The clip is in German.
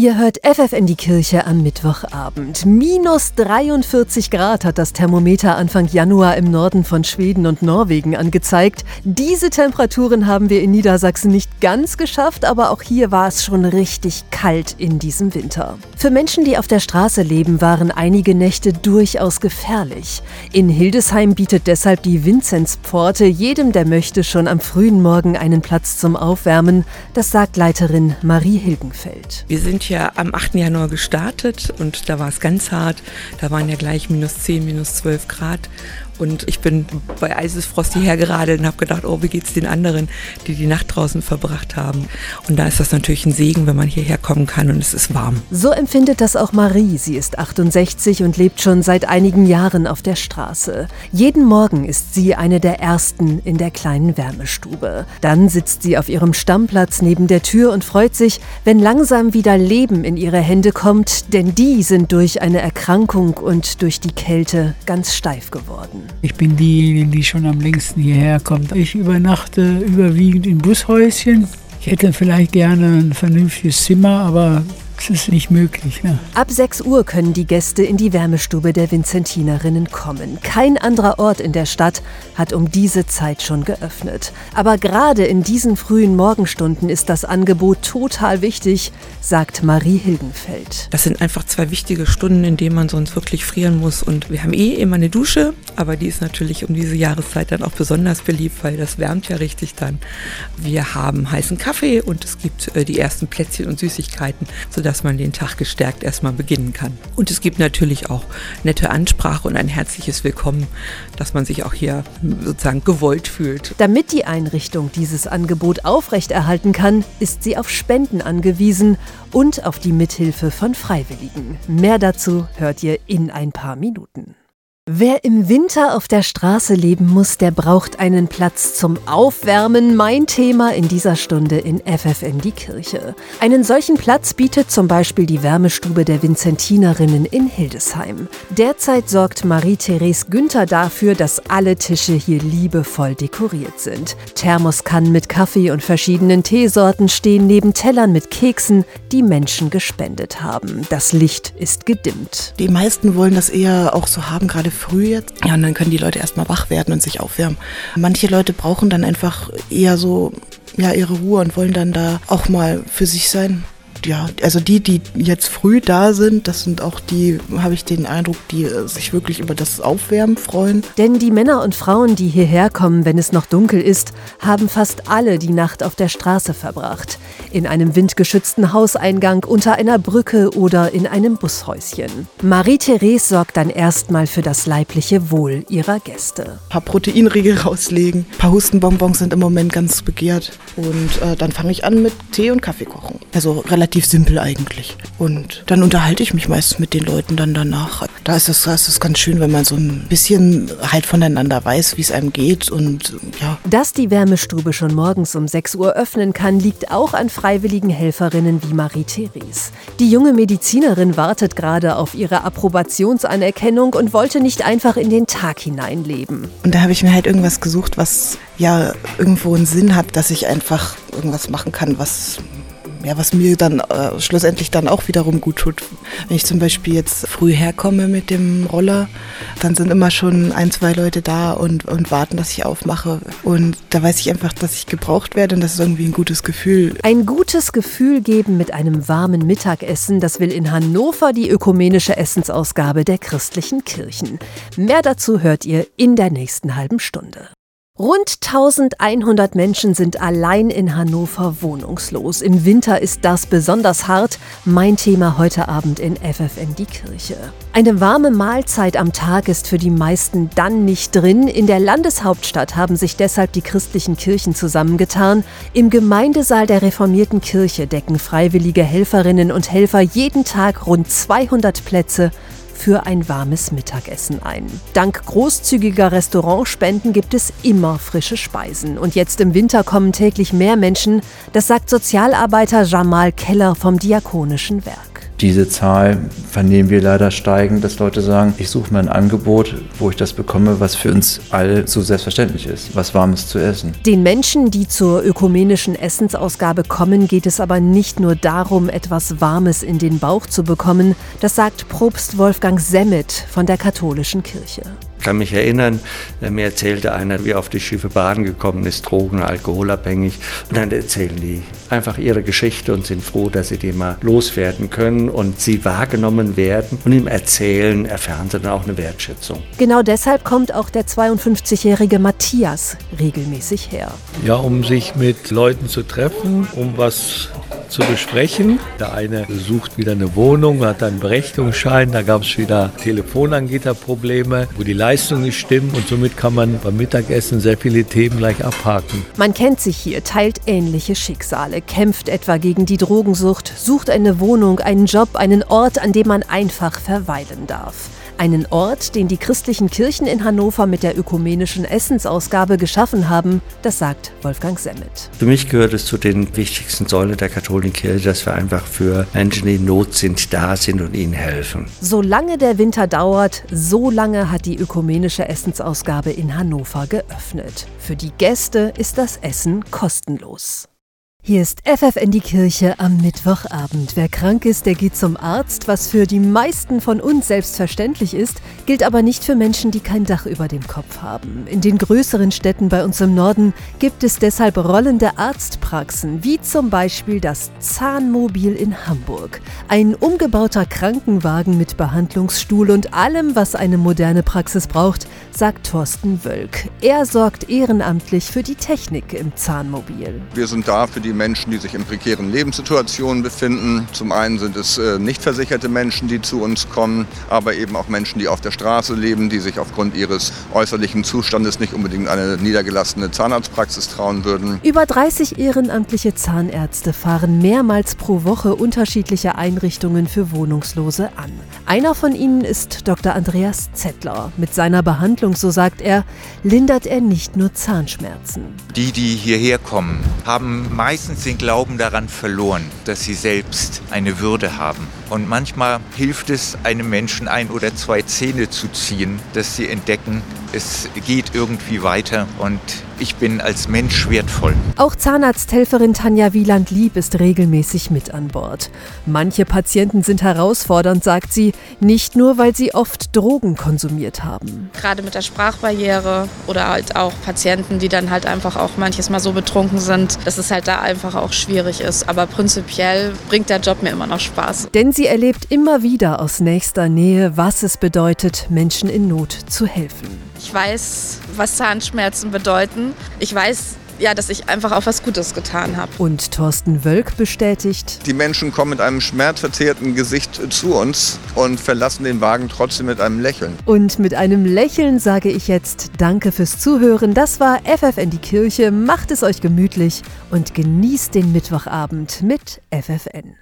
Ihr hört FF in die Kirche am Mittwochabend. Minus 43 Grad hat das Thermometer Anfang Januar im Norden von Schweden und Norwegen angezeigt. Diese Temperaturen haben wir in Niedersachsen nicht ganz geschafft, aber auch hier war es schon richtig kalt in diesem Winter. Für Menschen, die auf der Straße leben, waren einige Nächte durchaus gefährlich. In Hildesheim bietet deshalb die Vinzenzpforte jedem, der möchte, schon am frühen Morgen einen Platz zum Aufwärmen. Das sagt Leiterin Marie Hilgenfeld. Wir sind ja am 8. Januar gestartet und da war es ganz hart. Da waren ja gleich minus 10, minus 12 Grad. Und ich bin bei Eisesfrost hierher geradelt und habe gedacht, oh, wie geht's den anderen, die die Nacht draußen verbracht haben. Und da ist das natürlich ein Segen, wenn man hierher kommen kann und es ist warm. So empfindet das auch Marie. Sie ist 68 und lebt schon seit einigen Jahren auf der Straße. Jeden Morgen ist sie eine der ersten in der kleinen Wärmestube. Dann sitzt sie auf ihrem Stammplatz neben der Tür und freut sich, wenn langsam wieder Leben in ihre Hände kommt, denn die sind durch eine Erkrankung und durch die Kälte ganz steif geworden. Ich bin diejenige, die schon am längsten hierher kommt. Ich übernachte überwiegend in Bushäuschen. Ich hätte vielleicht gerne ein vernünftiges Zimmer, aber das ist nicht möglich. Ne? Ab 6 Uhr können die Gäste in die Wärmestube der Vinzentinerinnen kommen. Kein anderer Ort in der Stadt hat um diese Zeit schon geöffnet. Aber gerade in diesen frühen Morgenstunden ist das Angebot total wichtig, sagt Marie Hilgenfeld. Das sind einfach zwei wichtige Stunden, in denen man sonst wirklich frieren muss. Und wir haben eh immer eine Dusche, aber die ist natürlich um diese Jahreszeit dann auch besonders beliebt, weil das wärmt ja richtig dann. Wir haben heißen Kaffee und es gibt äh, die ersten Plätzchen und Süßigkeiten, sodass dass man den Tag gestärkt erstmal beginnen kann. Und es gibt natürlich auch nette Ansprache und ein herzliches Willkommen, dass man sich auch hier sozusagen gewollt fühlt. Damit die Einrichtung dieses Angebot aufrechterhalten kann, ist sie auf Spenden angewiesen und auf die Mithilfe von Freiwilligen. Mehr dazu hört ihr in ein paar Minuten. Wer im Winter auf der Straße leben muss, der braucht einen Platz zum Aufwärmen. Mein Thema in dieser Stunde in FFN die Kirche. Einen solchen Platz bietet zum Beispiel die Wärmestube der Vinzentinerinnen in Hildesheim. Derzeit sorgt Marie-Therese Günther dafür, dass alle Tische hier liebevoll dekoriert sind. Thermoskannen mit Kaffee und verschiedenen Teesorten stehen neben Tellern mit Keksen, die Menschen gespendet haben. Das Licht ist gedimmt. Die meisten wollen das eher auch so haben, gerade früh jetzt. Ja, und dann können die Leute erstmal wach werden und sich aufwärmen. Manche Leute brauchen dann einfach eher so ja, ihre Ruhe und wollen dann da auch mal für sich sein ja, also die, die jetzt früh da sind, das sind auch die, habe ich den Eindruck, die äh, sich wirklich über das Aufwärmen freuen. Denn die Männer und Frauen, die hierher kommen, wenn es noch dunkel ist, haben fast alle die Nacht auf der Straße verbracht. In einem windgeschützten Hauseingang, unter einer Brücke oder in einem Bushäuschen. Marie-Therese sorgt dann erstmal für das leibliche Wohl ihrer Gäste. Ein paar Proteinriegel rauslegen, ein paar Hustenbonbons sind im Moment ganz begehrt. Und äh, dann fange ich an mit Tee und Kaffee kochen. Also relativ relativ simpel eigentlich. Und dann unterhalte ich mich meistens mit den Leuten dann danach. Da ist es, das ist ganz schön, wenn man so ein bisschen halt voneinander weiß, wie es einem geht und ja. Dass die Wärmestube schon morgens um 6 Uhr öffnen kann, liegt auch an freiwilligen Helferinnen wie Marie-Therese. Die junge Medizinerin wartet gerade auf ihre Approbationsanerkennung und wollte nicht einfach in den Tag hineinleben. Und da habe ich mir halt irgendwas gesucht, was ja irgendwo einen Sinn hat, dass ich einfach irgendwas machen kann, was ja, was mir dann äh, schlussendlich dann auch wiederum gut tut. Wenn ich zum Beispiel jetzt früh herkomme mit dem Roller, dann sind immer schon ein, zwei Leute da und, und warten, dass ich aufmache. Und da weiß ich einfach, dass ich gebraucht werde und das ist irgendwie ein gutes Gefühl. Ein gutes Gefühl geben mit einem warmen Mittagessen, das will in Hannover die ökumenische Essensausgabe der christlichen Kirchen. Mehr dazu hört ihr in der nächsten halben Stunde. Rund 1100 Menschen sind allein in Hannover wohnungslos. Im Winter ist das besonders hart. Mein Thema heute Abend in FFN die Kirche. Eine warme Mahlzeit am Tag ist für die meisten dann nicht drin. In der Landeshauptstadt haben sich deshalb die christlichen Kirchen zusammengetan. Im Gemeindesaal der reformierten Kirche decken freiwillige Helferinnen und Helfer jeden Tag rund 200 Plätze für ein warmes Mittagessen ein. Dank großzügiger Restaurantspenden gibt es immer frische Speisen. Und jetzt im Winter kommen täglich mehr Menschen, das sagt Sozialarbeiter Jamal Keller vom Diakonischen Werk. Diese Zahl vernehmen wir leider steigen, dass Leute sagen, ich suche mir ein Angebot, wo ich das bekomme, was für uns alle so selbstverständlich ist, was Warmes zu essen. Den Menschen, die zur ökumenischen Essensausgabe kommen, geht es aber nicht nur darum, etwas Warmes in den Bauch zu bekommen. Das sagt Propst Wolfgang Semmet von der katholischen Kirche. Ich kann mich erinnern, äh, mir erzählte einer, wie er auf die Schiffe Baden gekommen ist, drogen, alkoholabhängig. Und dann erzählen die einfach ihre Geschichte und sind froh, dass sie die mal loswerden können und sie wahrgenommen werden. Und im Erzählen erfahren sie dann auch eine Wertschätzung. Genau deshalb kommt auch der 52-jährige Matthias regelmäßig her. Ja, um sich mit Leuten zu treffen, um was zu besprechen. Der eine sucht wieder eine Wohnung, hat einen Berechtigungsschein, da gab es wieder Telefonanbieterprobleme, wo die Leistungen nicht stimmen und somit kann man beim Mittagessen sehr viele Themen gleich abhaken. Man kennt sich hier, teilt ähnliche Schicksale, kämpft etwa gegen die Drogensucht, sucht eine Wohnung, einen Job, einen Ort, an dem man einfach verweilen darf. Einen Ort, den die christlichen Kirchen in Hannover mit der ökumenischen Essensausgabe geschaffen haben, das sagt Wolfgang Semmet. Für mich gehört es zu den wichtigsten Säulen der katholischen Kirche, dass wir einfach für Menschen, die in Not sind, da sind und ihnen helfen. Solange der Winter dauert, so lange hat die ökumenische Essensausgabe in Hannover geöffnet. Für die Gäste ist das Essen kostenlos. Hier ist FFN die Kirche am Mittwochabend. Wer krank ist, der geht zum Arzt, was für die meisten von uns selbstverständlich ist, gilt aber nicht für Menschen, die kein Dach über dem Kopf haben. In den größeren Städten bei uns im Norden gibt es deshalb rollende Arztpraxen, wie zum Beispiel das Zahnmobil in Hamburg. Ein umgebauter Krankenwagen mit Behandlungsstuhl und allem, was eine moderne Praxis braucht, sagt Thorsten Wölk. Er sorgt ehrenamtlich für die Technik im Zahnmobil. Wir sind da für die Menschen, die sich in prekären Lebenssituationen befinden. Zum einen sind es äh, nicht versicherte Menschen, die zu uns kommen, aber eben auch Menschen, die auf der Straße leben, die sich aufgrund ihres äußerlichen Zustandes nicht unbedingt eine niedergelassene Zahnarztpraxis trauen würden. Über 30 ehrenamtliche Zahnärzte fahren mehrmals pro Woche unterschiedliche Einrichtungen für Wohnungslose an. Einer von ihnen ist Dr. Andreas Zettler. Mit seiner Behandlung, so sagt er, lindert er nicht nur Zahnschmerzen. Die, die hierher kommen, haben meistens den Glauben daran verloren, dass sie selbst eine Würde haben. Und manchmal hilft es einem Menschen ein oder zwei Zähne zu ziehen, dass sie entdecken, es geht irgendwie weiter und ich bin als Mensch wertvoll. Auch Zahnarzthelferin Tanja Wieland-Lieb ist regelmäßig mit an Bord. Manche Patienten sind herausfordernd, sagt sie, nicht nur, weil sie oft Drogen konsumiert haben. Gerade mit der Sprachbarriere oder halt auch Patienten, die dann halt einfach auch manches Mal so betrunken sind, dass es halt da einfach auch schwierig ist. Aber prinzipiell bringt der Job mir immer noch Spaß. Denn sie erlebt immer wieder aus nächster Nähe, was es bedeutet, Menschen in Not zu helfen. Ich weiß, was Zahnschmerzen bedeuten. Ich weiß, ja, dass ich einfach auch was Gutes getan habe. Und Thorsten Wölk bestätigt, Die Menschen kommen mit einem schmerzverzerrten Gesicht zu uns und verlassen den Wagen trotzdem mit einem Lächeln. Und mit einem Lächeln sage ich jetzt Danke fürs Zuhören. Das war FFN die Kirche. Macht es euch gemütlich und genießt den Mittwochabend mit FFN.